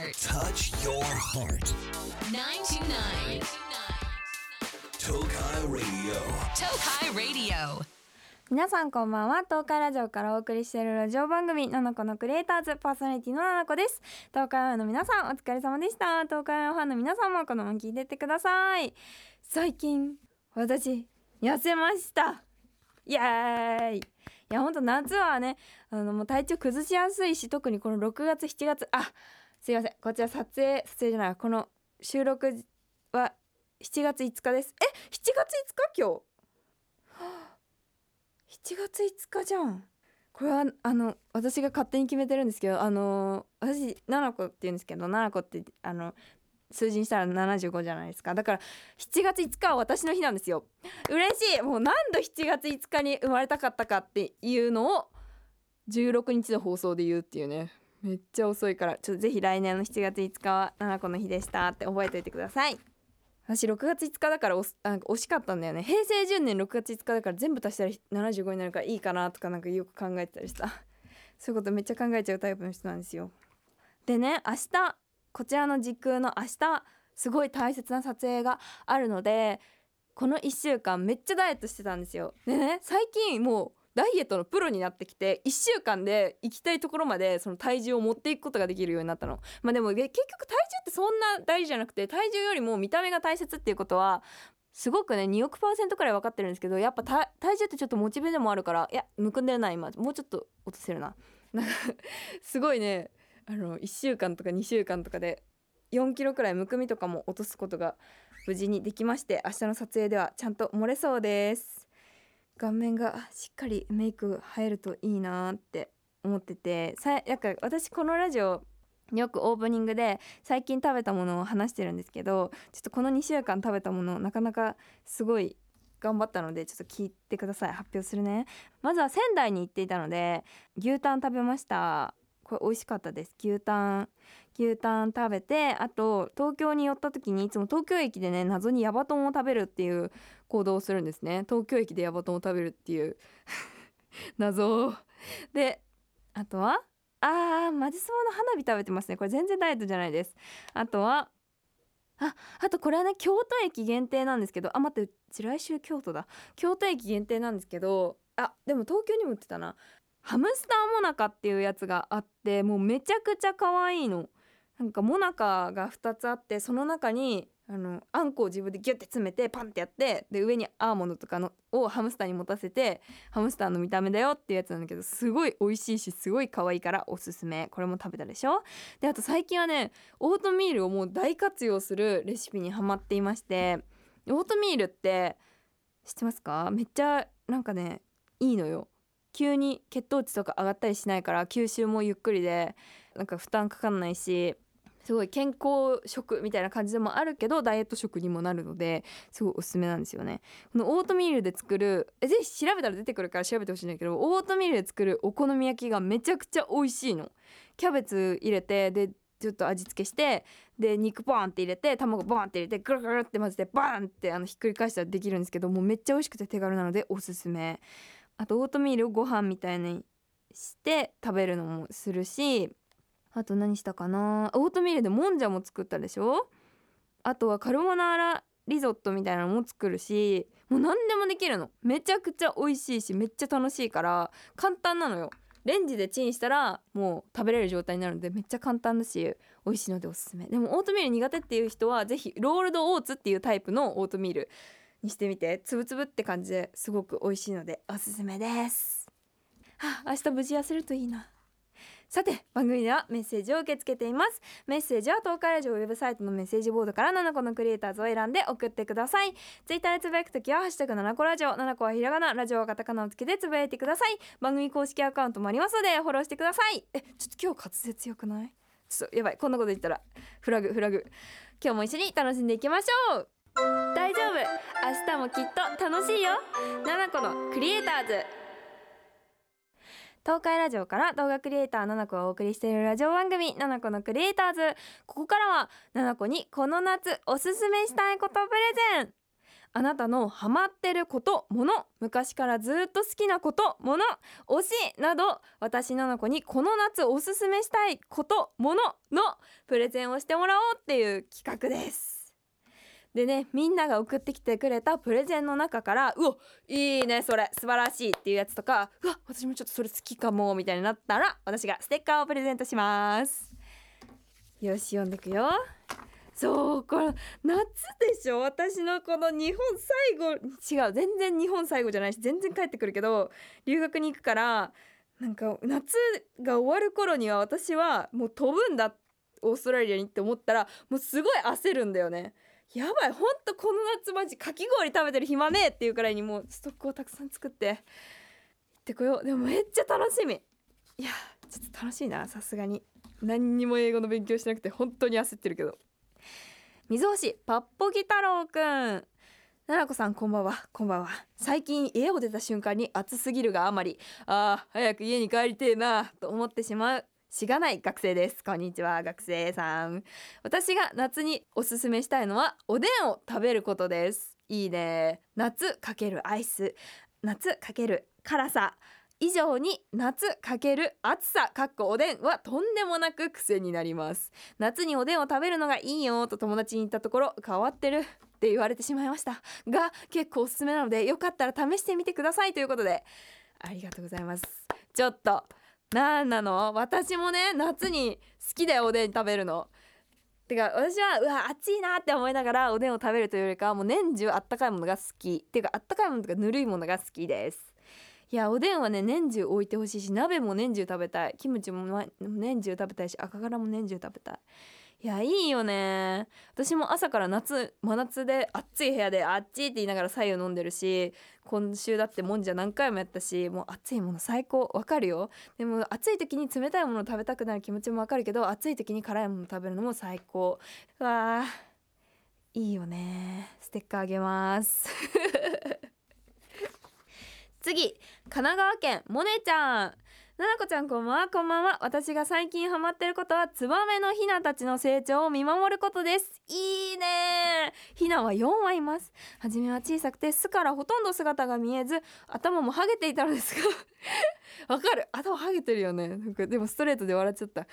heart. Touch your heart. 929. Tokai Radio. Tokai Radio. 皆さんこんばんは東海ラジオからお送りしているラジオ番組ナナコのクリエイターズパーソナリティのナナコです東海オンの皆さんお疲れ様でした東海オンファンの皆さんもこのまま聞いてってください最近私痩せましたイエーイいやほんと夏はねあのもう体調崩しやすいし特にこの6月7月あすいません。こちら撮影撮影じゃないこの収録は7月5日です。え7月5日？今日？7月5日じゃん。これはあの私が勝手に決めてるんですけどあの私7個って言うんですけど7個ってあの数字にしたら75じゃないですか。だから7月5日は私の日なんですよ。嬉しい！もう何度7月5日に生まれたかったかっていうのを16日の放送で言うっていうね。めっちゃ遅いからちょっとぜひ来年の7月5日は7個の日でしたって覚えておいてください。私6月5日だからおなんか惜しかったんだよね。平成10年6月5日だから全部足したら75になるからいいかなとかなんかよく考えてたりした。そういうことめっちゃ考えちゃうタイプの人なんですよ。でね明日こちらの時空の明日すごい大切な撮影があるのでこの1週間めっちゃダイエットしてたんですよ。でね最近もうダイエットのプロになってきて1週間で行きたいところまでその体重を持っていくことができるようになったの。まあでも結局体重ってそんな大事じゃなくて体重よりも見た目が大切っていうことはすごくね2億パーセントくらい分かってるんですけどやっぱ体重ってちょっとモチベでもあるからいやむくんでるな今もうちょっと落とせるな。なんかすごいねあの1週間とか2週間とかで4キロくらいむくみとかも落とすことが無事にできまして明日の撮影ではちゃんと漏れそうです。顔面がしっかりメイク入るといいなって思っててさなんか私このラジオよくオープニングで最近食べたものを話してるんですけどちょっとこの2週間食べたものなかなかすごい頑張ったのでちょっと聞いてください。発表するね。まずは仙台に行っていたので牛タン食べました。これ美味しかったです。牛タン。牛タン食べてあと東京に寄った時にいつも東京駅でね謎にヤバトンを食べるっていう行動をするんですね。東京駅でヤバトンを食べるっていう。謎。であとはあーマジソワの花火食べてますね。これ全然ダイエットじゃないです。あとはああとこれはね京都駅限定なんですけどあ待ってうち来週京都だ。京都駅限定なんですけどあでも東京にも売ってたな。ハムスターモナカっていうやつがあってもうめちゃくちゃ可愛いの。なんかモナカが2つあってその中にあのあんこを自分でギュッて詰めてパンってやってで上にアーモンドとかのをハムスターに持たせてハムスターの見た目だよっていうやつなんだけどすごい美味しいしすごい可愛いからおすすめ。これも食べたでしょ？であと最近はねオートミールをもう大活用するレシピにハマっていましてオートミールって知ってますか？めっちゃなんかねいいのよ。急に血糖値とか上がったりしないから吸収もゆっくりでなんか負担かかんないしすごい健康食みたいな感じでもあるけどダイエット食にもなるのですごいおすすめなんですよね。このオートミールで作るえぜひ調べたら出てくるから調べてほしいんだけどオートミールで作るお好み焼きがめちゃくちゃ美味しいの。キャベツ入れてでちょっと味付けしてで肉バーンって入れて卵バーンって入れてグルグルって混ぜてバーンってあのひっくり返したらできるんですけどもうめっちゃ美味しくて手軽なのでおすすめ。あとオートミールをご飯みたいにして食べるのもするしあと何したかな？オートミールでもんじゃも作ったでしょ？あとはカルボナーラリゾットみたいなのも作るしもう何でもできるの。めちゃくちゃ美味しいしめっちゃ楽しいから簡単なのよ。レンジでチンしたらもう食べれる状態になるのでめっちゃ簡単だし美味しいのでおすすめ。でもオートミール苦手っていう人はぜひロールドオーツっていうタイプのオートミールにしてみて。つぶつぶって感じですごく美味しいのでおすすめです。はあ明日無事痩せるといいな。さて番組ではメッセージを受け付けています。メッセージは東海ラジオウェブサイトのメッセージボードから7個のクリエイターズを選んで送ってください。ツイッターでつぶやくときはハッシュタグ7個ラジオ7個はひらがなラジオはカタカナをつけてつぶやいてください。番組公式アカウントもありますのでフォローしてください。えちょっと今日滑舌よくない？ちょっとやばいこんなこと言ったら。フラグフラグ。今日も一緒に楽しんでいきましょう。大丈夫。明日もきっと楽しいよ。7個のクリエイターズ。東海ラジオから動画クリエイター7個をお送りしているラジオ番組7個のクリエイターズ。ここからは7個にこの夏おすすめしたいことプレゼン。あなたのハマってることもの昔からずっと好きなこともの推しなど私なの子にこの夏おすすめしたいこともののプレゼンをしてもらおうっていう企画です。でねみんなが送ってきてくれたプレゼンの中からうわいいねそれ素晴らしいっていうやつとかうわ私もちょっとそれ好きかもみたいになったら私がステッカーをプレゼントします。よし読んでくよ。そうこれ夏でしょ？私のこの日本最後違う全然日本最後じゃないし全然帰ってくるけど留学に行くからなんか夏が終わる頃には私はもう飛ぶんだオーストラリアにって思ったらもうすごい焦るんだよね。やばいほんとこの夏マジかき氷食べてる暇ねえっていうくらいにもうストックをたくさん作って。行ってこよう。でもめっちゃ楽しみ。いやちょっと楽しいなさすがに。何にも英語の勉強しなくて本当に焦ってるけど。水星パッポギ太郎くん。奈々子さんこんばんは。こんばんは。最近家を出た瞬間に暑すぎるがあまり。あー早く家に帰りてえなと思ってしまう。しがない学生です。こんにちは学生さん。私が夏におすすめしたいのはおでんを食べることです。いいね。夏かけるアイス。夏かける辛さ。以上に夏かける暑さかっこおでんはとんでもなく癖になります。夏におでんを食べるのがいいよと友達に言ったところ変わってるって言われてしまいました。が結構おすすめなのでよかったら試してみてくださいということでありがとうございます。ちょっとなんなの？私もね夏に好きだよおでん食べるの。てか私はうわ暑いなって思いながらおでんを食べるというよりかはもう年中あったかいものが好き。っていうかあったかいものとかぬるいものが好きです。いやおでんはね年中置いてほしいし鍋も年中食べたい。キムチも年中食べたいし赤からも年中食べたい。いやいいよね。私も朝から夏真夏で暑い部屋であっちって言いながら白湯飲んでるし今週だってもんじゃ何回もやったしもう暑いもの最高。わかるよ。でも暑い時に冷たいもの食べたくなる気持ちもわかるけど暑い時に辛いもの食べるのも最高。うわーいいよね。ステッカーあげます。次神奈川県モネちゃん。ななこちゃんこんばんは。こんばんは。私が最近ハマってることはツバメのヒナたちの成長を見守ることです。いいねヒナは4羽います。初めは小さくて巣からほとんど姿が見えず頭もハゲていたのですが。わかる。頭ハゲてるよね。なんかでもストレートで笑っちゃった。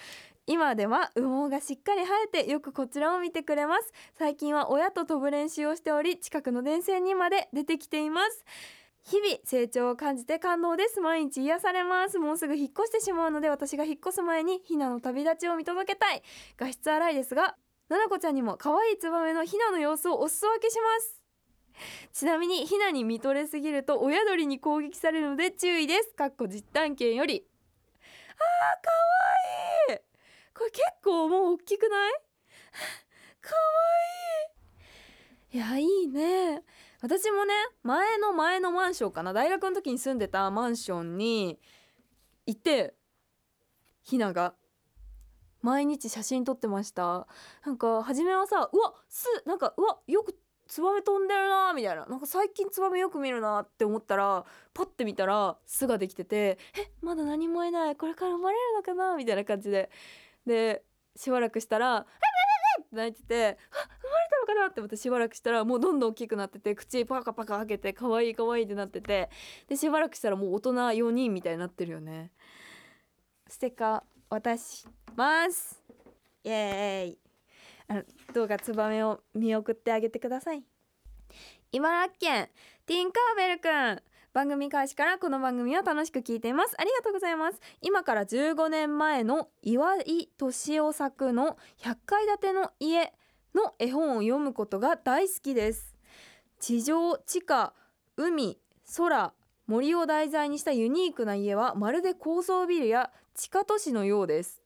今では羽毛がしっかり生えてよくこちらを見てくれます。最近は親と飛ぶ練習をしており近くの電線にまで出てきています。日々成長を感じて感動です。毎日癒されます。もうすぐ引っ越してしまうので私が引っ越す前にひなの旅立ちを見届けたい。画質荒いですがななこちゃんにも可愛いツバメのひなの様子をお裾分けします。ちなみにひなに見とれすぎると親鳥に攻撃されるので注意です。かっこ実体験より。あーかわいい。これ結構もう大きくない？かわいい。いやいいね。私もね前の前のマンションかな。大学の時に住んでたマンションにいてひなが。毎日写真撮ってました。なんか初めはさうわすなんかうわよくツバメ飛んでるなみたいな。なんか最近ツバメよく見るなって思ったらパッて見たら巣ができててえまだ何もいない。これから生まれるのかなみたいな感じで。でしばらくしたら「えって泣いてて「あ生まれたのかな?」って思ってしばらくしたらもうどんどん大きくなってて口パカパカ開けて可愛い可愛いってなっててでしばらくしたらもう大人4人みたいになってるよね。ステッカー渡します。イエーイ。あのどうかツバメを見送ってあげてください。茨城県ティンカーベルくん。番組開始からこの番組を楽しく聞いています。ありがとうございます。今から15年前の岩井敏夫作の100階建ての家の絵本を読むことが大好きです。地上地下海空森を題材にしたユニークな家はまるで高層ビルや地下都市のようです。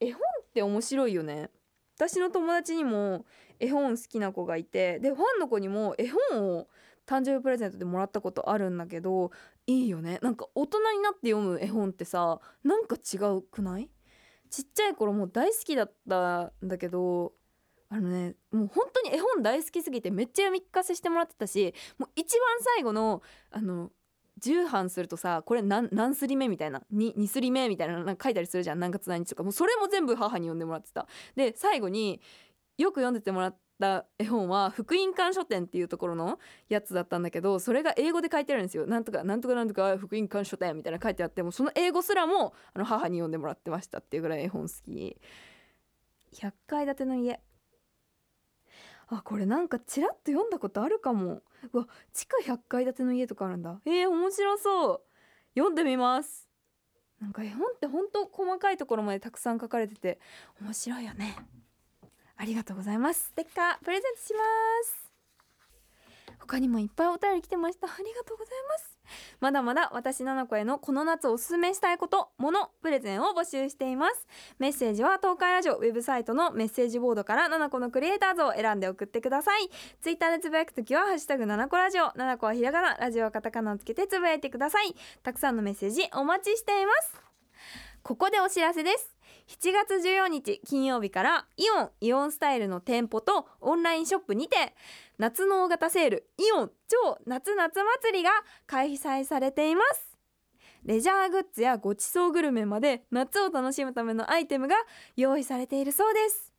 絵本って面白いよね。私の友達にも絵本好きな子がいてでファンの子にも絵本を誕生日プレゼントでもらったことあるんだけどいいよね。なんか大人になって読む絵本ってさなんか違うくない？ちっちゃい頃もう大好きだったんだけどあのねもう本当に絵本大好きすぎてめっちゃ読み聞かせしてもらってたしもう一番最後のあの10版するとさこれ何何すり目みたいな 2, 2すり目みたいななんか書いたりするじゃん。何月何日とか。もうそれも全部母に読んでもらってた。で最後によく読んでてもらっった絵本は福音館書店っていうところのやつだったんだけどそれが英語で書いてあるんですよ。なんとかなんとかなんとか福音館書店みたいな書いてあってもその英語すらもあの母に読んでもらってましたっていうぐらい絵本好き。100階建ての家。あこれなんかちらっと読んだことあるかも。うわ地下100階建ての家とかあるんだ。えー、面白そう。読んでみます。なんか絵本ってほんと細かいところまでたくさん書かれてて面白いよね。ありがとうございます。ステッカープレゼントします。他にもいっぱいお便り来てました。ありがとうございます。まだまだ私ななこへのこの夏おすすめしたいことものプレゼンを募集しています。メッセージは東海ラジオウェブサイトのメッセージボードからななこのクリエイターズを選んで送ってください。ツイッターでつぶやくときはハッシュタグななこラジオ。ななこはひらがな。ラジオはカタカナをつけてつぶやいてください。たくさんのメッセージお待ちしています。ここでお知らせです。7月14日金曜日からイオンイオンスタイルの店舗とオンラインショップにて夏の大型セールイオン超夏夏祭りが開催されています。レジャーグッズやごちそうグルメまで夏を楽しむためのアイテムが用意されているそうです。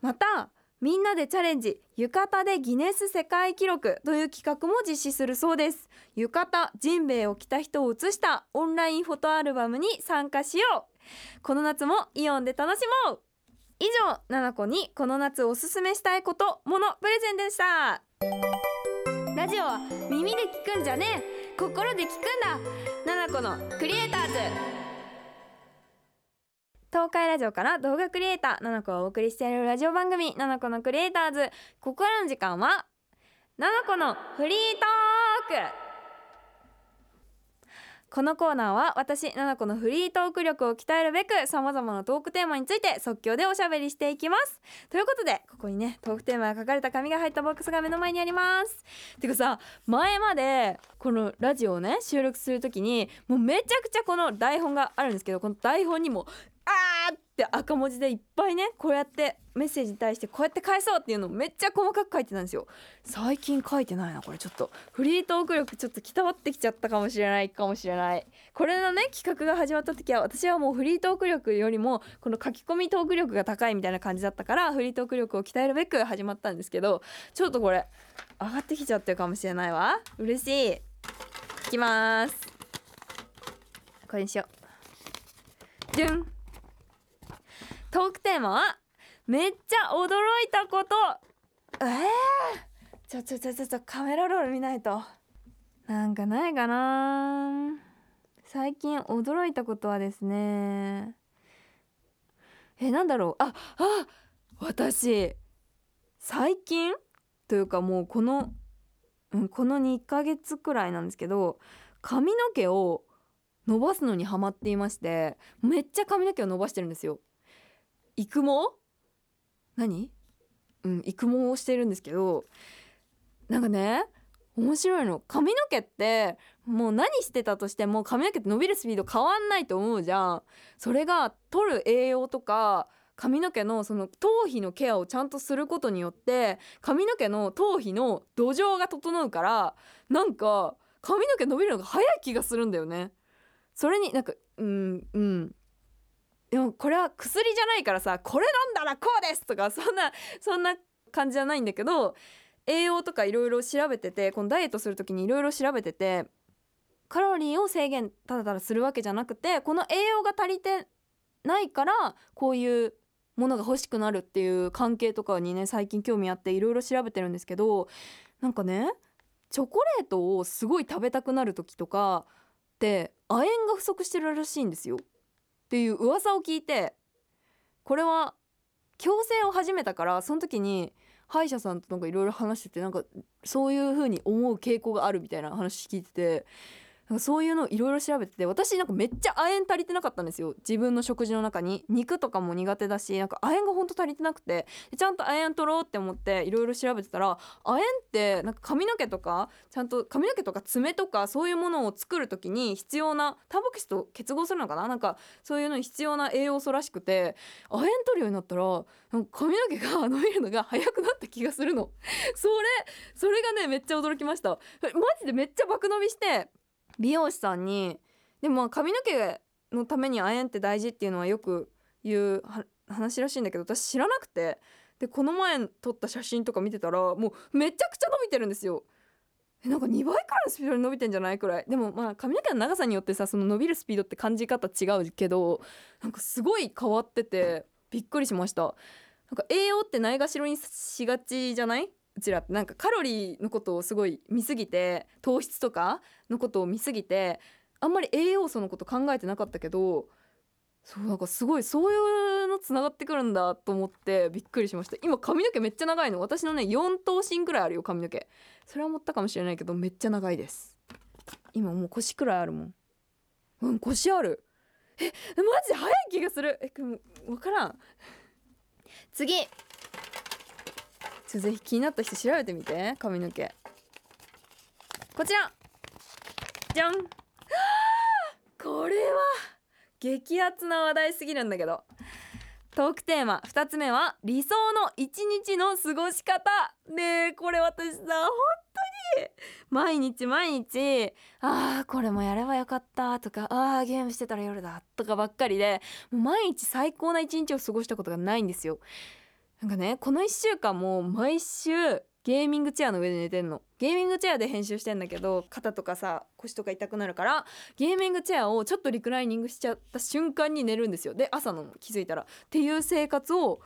またみんなでチャレンジ浴衣でギネス世界記録という企画も実施するそうです。浴衣ジンベエを着た人を写したオンラインフォトアルバムに参加しよう。この夏もイオンで楽しもう。以上ななこにこの夏おすすめしたいことものプレゼンでした。ラジオは耳で聞くんじゃねえ。心で聞くんだ。ななこのクリエイターズ。東海ラジオから動画クリエイターななこをお送りしているラジオ番組ななこのクリエイターズ。ここからの時間はななこのフリートーク。このコーナーは私ななこのフリートーク力を鍛えるべくさまざまなトークテーマについて即興でおしゃべりしていきます。ということでここにねトークテーマが書かれた紙が入ったボックスが目の前にあります。てかさ前までこのラジオをね収録する時にもうめちゃくちゃこの台本があるんですけどこの台本にもって赤文字でいっぱいねこうやってメッセージに対してこうやって返そうっていうのをめっちゃ細かく書いてたんですよ。最近書いてないなこれ。ちょっとフリートーク力ちょっときたわってきちゃったかもしれないかもしれない。これのね企画が始まった時は私はもうフリートーク力よりもこの書き込みトーク力が高いみたいな感じだったからフリートーク力を鍛えるべく始まったんですけどちょっとこれ上がってきちゃってるかもしれないわ。嬉しい。いきます。これにしよう。じゅん。トークテーマはめっちゃ驚いたこと。えー、ちょちょちょちょちょカメラロール見ないと。なんかないかな。最近驚いたことはですね。えなんだろう。ああ私最近？というかもうこの、うん、この2ヶ月くらいなんですけど髪の毛を伸ばすのにハマっていましてめっちゃ髪の毛を伸ばしてるんですよ。育毛？何？うん育毛をしてるんですけどなんかね面白いの。髪の毛ってもう何してたとしても髪の毛って伸びるスピード変わんないと思うじゃん。それが取る栄養とか髪の毛のその頭皮のケアをちゃんとすることによって髪の毛の頭皮の土壌が整うからなんか髪の毛伸びるのが早い気がするんだよね。それになんかうんうん。でもこれは薬じゃないからさこれ飲んだらこうですとかそんなそんな感じじゃないんだけど栄養とかいろいろ調べててこのダイエットする時にいろいろ調べててカロリーを制限ただただするわけじゃなくてこの栄養が足りてないからこういうものが欲しくなるっていう関係とかにね最近興味あっていろいろ調べてるんですけどなんかねチョコレートをすごい食べたくなる時とかって亜鉛が不足してるらしいんですよ。っていう噂を聞いてこれは矯正を始めたからその時に歯医者さんとなんかいろいろ話しててなんかそういう風に思う傾向があるみたいな話聞いててなんかそういうのいろいろ調べてて私なんかめっちゃ亜鉛足りてなかったんですよ。自分の食事の中に。肉とかも苦手だしなんか亜鉛がほんと足りてなくて。ちゃんと亜鉛取ろうって思っていろいろ調べてたら亜鉛ってなんか髪の毛とかちゃんと髪の毛とか爪とかそういうものを作る時に必要なタンパク質と結合するのかな？なんかそういうのに必要な栄養素らしくて亜鉛取るようになったらなんか髪の毛が 伸びるのが早くなった気がするの。それそれがねめっちゃ驚きました。マジでめっちゃ爆伸びして美容師さんにでも髪の毛のために亜鉛って大事っていうのはよく言う話らしいんだけど私知らなくてでこの前撮った写真とか見てたらもうめちゃくちゃ伸びてるんですよ。なんか2倍くらいのスピードで伸びてんじゃないくらい。でもまあ髪の毛の長さによってさその伸びるスピードって感じ方違うけどなんかすごい変わっててびっくりしました。なんか栄養ってないがしろにしがちじゃない？うちらなんかカロリーのことをすごい見すぎて糖質とかのことを見すぎてあんまり栄養素のこと考えてなかったけどそうなんかすごいそういうのつながってくるんだと思ってびっくりしました。今髪の毛めっちゃ長いの。私のね4頭身くらいあるよ髪の毛。それは思ったかもしれないけどめっちゃ長いです。今もう腰くらいあるもん。うん腰ある。えマジで早い気がする。え分からん。次。ょぜひ気になった人調べてみて髪の毛。こちら。じゃん。これは激アツな話題すぎるんだけど。トークテーマ2つ目は理想の一日の過ごし方。ねえこれ私さ本当に毎日毎日あーこれもやればよかったとかあーゲームしてたら夜だとかばっかりで毎日最高な一日を過ごしたことがないんですよ。なんかねこの1週間も毎週ゲーミングチェアの上で寝てんの。ゲーミングチェアで編集してんだけど肩とかさ腰とか痛くなるからゲーミングチェアをちょっとリクライニングしちゃった瞬間に寝るんですよ。で朝の気づいたら。っていう生活を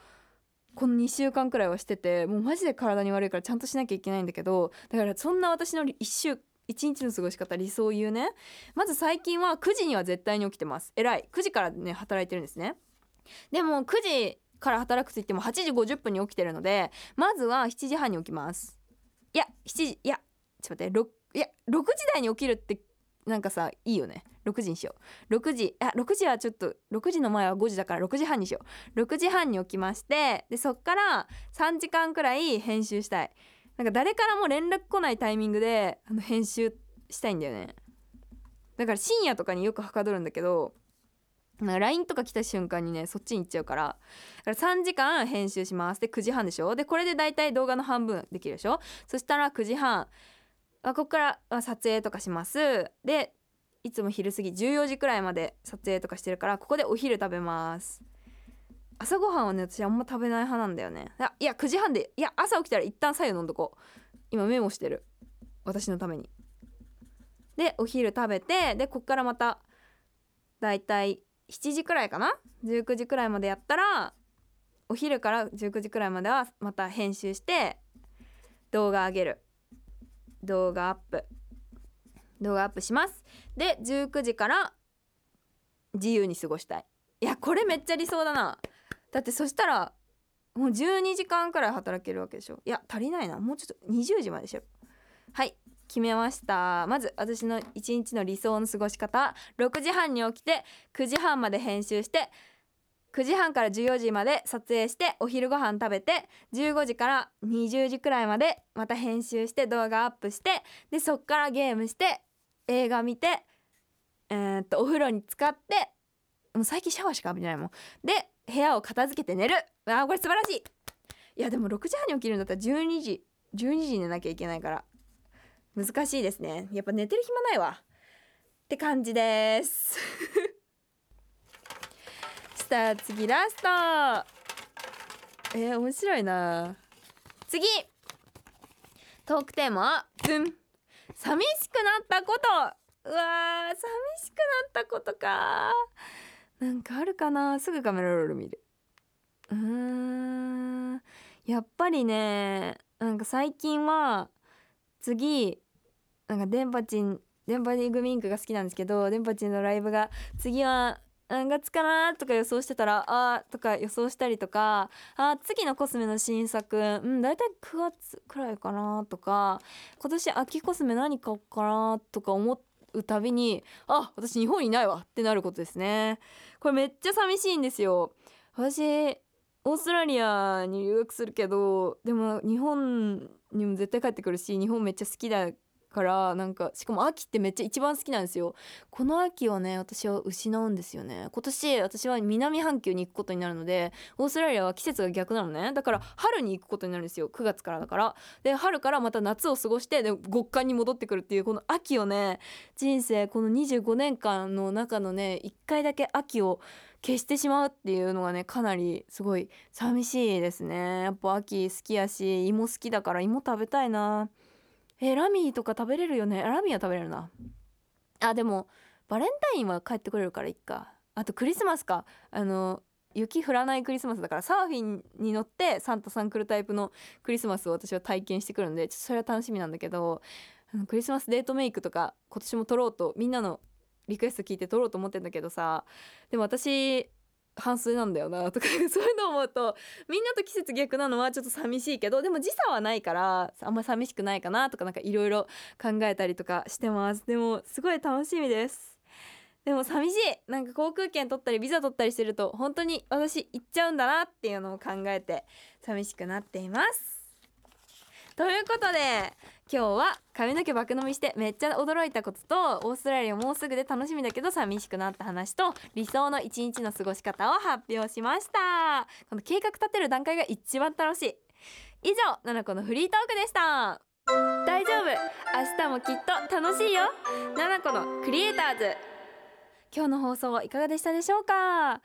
この2週間くらいはしててもうマジで体に悪いからちゃんとしなきゃいけないんだけどだからそんな私の1週一日の過ごし方理想を言うね。まず最近は9時には絶対に起きてます。偉い。9時からね働いてるんですね。でも9時から働くと言っても8時50分に起きてるのでまずは7時半に起きます。いや7時いやちょっと待って6いや6時台に起きるってなんかさいいよね。6時にしよう。6時あ6時はちょっと6時の前は5時だから6時半にしよう。6時半に起きましてでそっから3時間くらい編集したい。なんか誰からも連絡来ないタイミングであの編集したいんだよね。だから深夜とかによくはかどるんだけどなんか LINE とか来た瞬間にねそっちに行っちゃうから。から3時間編集します。で9時半でしょ？でこれで大体動画の半分できるでしょ？そしたら9時半。あここから撮影とかします。でいつも昼過ぎ14時くらいまで撮影とかしてるからここでお昼食べます。朝ごはんはね私あんま食べない派なんだよね。いや9時半でいや朝起きたら一旦左右飲んどこ。う今メモしてる。私のために。でお昼食べてでこっからまただいたい7時くらいかな？19時くらいまでやったらお昼から19時くらいまではまた編集して動画上げる。動画アップ。動画アップします。で19時から自由に過ごしたい。いやこれめっちゃ理想だな。だってそしたらもう12時間くらい働けるわけでしょ。いや足りないな。もうちょっと20時までしよう。はい。決めました。まず私の一日の理想の過ごし方。6時半に起きて9時半まで編集して9時半から14時まで撮影してお昼ご飯食べて15時から20時くらいまでまた編集して動画アップしてでそっからゲームして映画見てえーっとお風呂に浸かってもう最近シャワーしか浴びてないもん。で部屋を片付けて寝る。あこれ素晴らしい。いやでも6時半に起きるんだったら12時12時に寝なきゃいけないから。難しいですね。やっぱ寝てる暇ないわ。って感じです。した次ラスト。えー、面白いな。次。トークテーマズン寂しくなったこと。うわ寂しくなったことか。なんかあるかな。すぐカメラロール見る。うーん。やっぱりねなんか最近は次なんか電波ちん電波リグミンクが好きなんですけど電波ちんのライブが次は何月かなとか予想してたらあーとか予想したりとかあ次のコスメの新作うん大体9月くらいかなとか今年秋コスメ何買おうかなとか思うたびにあ私日本にいないわってなることですね。これめっちゃ寂しいんですよ。私オーストラリアに留学するけどでも日本にも絶対帰ってくるし日本めっちゃ好きだからなんかしかも秋ってめっちゃ一番好きなんですよ。この秋をね私は失うんですよね。今年私は南半球に行くことになるのでオーストラリアは季節が逆なのね。だから春に行くことになるんですよ。9月からだから。で春からまた夏を過ごしてで極寒に戻ってくるっていうこの秋をね人生この25年間の中のね1回だけ秋を消してしまうっていうのがねかなりすごい寂しいですね。やっぱ秋好きやし芋好きだから芋食べたいな。えラミーとか食べれるよね。ラミーは食べれるな。あでもバレンタインは帰ってくれるからいっか。あとクリスマスか。あの雪降らないクリスマスだからサーフィンに乗ってサンタさん来るタイプのクリスマスを私は体験してくるんでちょっとそれは楽しみなんだけどあのクリスマスデートメイクとか今年も撮ろうとみんなのリクエスト聞いて撮ろうと思ってんだけどさでも私半数なんだよなとか そういうの思うとみんなと季節逆なのはちょっと寂しいけどでも時差はないからあんま寂しくないかなとかなんかいろいろ考えたりとかしてます。でもすごい楽しみです。でも寂しい。なんか航空券取ったりビザ取ったりしてると本当に私行っちゃうんだなっていうのを考えて寂しくなっています。ということで今日は髪の毛爆飲みしてめっちゃ驚いたこととオーストラリアもうすぐで楽しみだけど寂しくなった話と理想の一日の過ごし方を発表しました。この計画立てる段階が一番楽しい。以上ナナコのフリートークでした。大丈夫。明日もきっと楽しいよ。ナナコのクリエイターズ。今日の放送はいかがでしたでしょうか？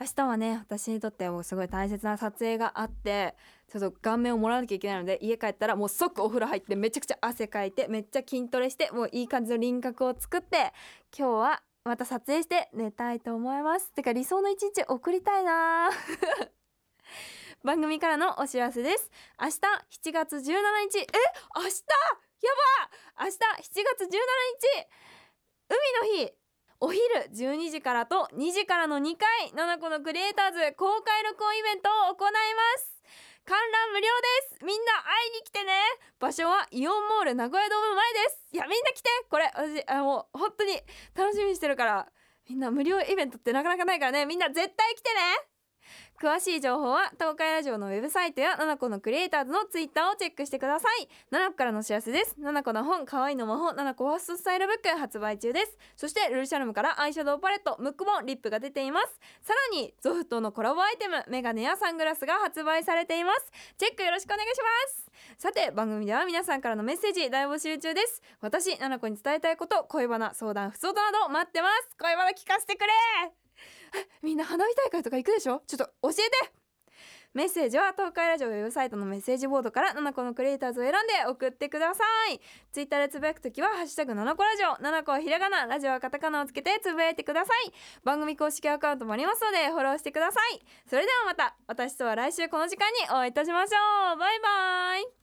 明日はね私にとってもすごい大切な撮影があってちょっと顔面をもらわなきゃいけないので家帰ったらもう即お風呂入ってめちゃくちゃ汗かいてめっちゃ筋トレしてもういい感じの輪郭を作って今日はまた撮影して寝たいと思います。てか理想の一日送りたいな。番組からのお知らせです。明日7月17日。え？明日？やば！明日7月17日。海の日。お昼12時からと2時からの2回ナナコのクリエイターズ公開録音イベントを行います。観覧無料です。みんな会いに来てね。場所はイオンモール名古屋ドーム前です。いやみんな来て。これ私あもう本当に楽しみにしてるから。みんな無料イベントってなかなかないからね。みんな絶対来てね。詳しい情報は東海ラジオのウェブサイトやナナコのクリエイターズのツイッターをチェックしてください。ナナコからのお知らせです。ナナコの本可愛いの魔法ナナコファーストスタイルブック発売中です。そしてルルシャルムからアイシャドウパレットムックボンリップが出ています。さらに Zoff とのコラボアイテムメガネやサングラスが発売されています。チェックよろしくお願いします。さて番組では皆さんからのメッセージ大募集中です。私ナナコに伝えたいこと恋バナ相談不相談など待ってます。恋バナ聞かせてくれ みんな花火大会とか行くでしょ？ちょっと教えて。メッセージは東海ラジオウェブサイトのメッセージボードから7個のクリエイターズを選んで送ってください。ツイッターでつぶやくときは「ハッシュタグ #7 個ラジオ」7個はひらがなラジオはカタカナをつけてつぶやいてください。番組公式アカウントもありますのでフォローしてください。それではまた私とは来週この時間にお会いいたしましょう。バイバイ。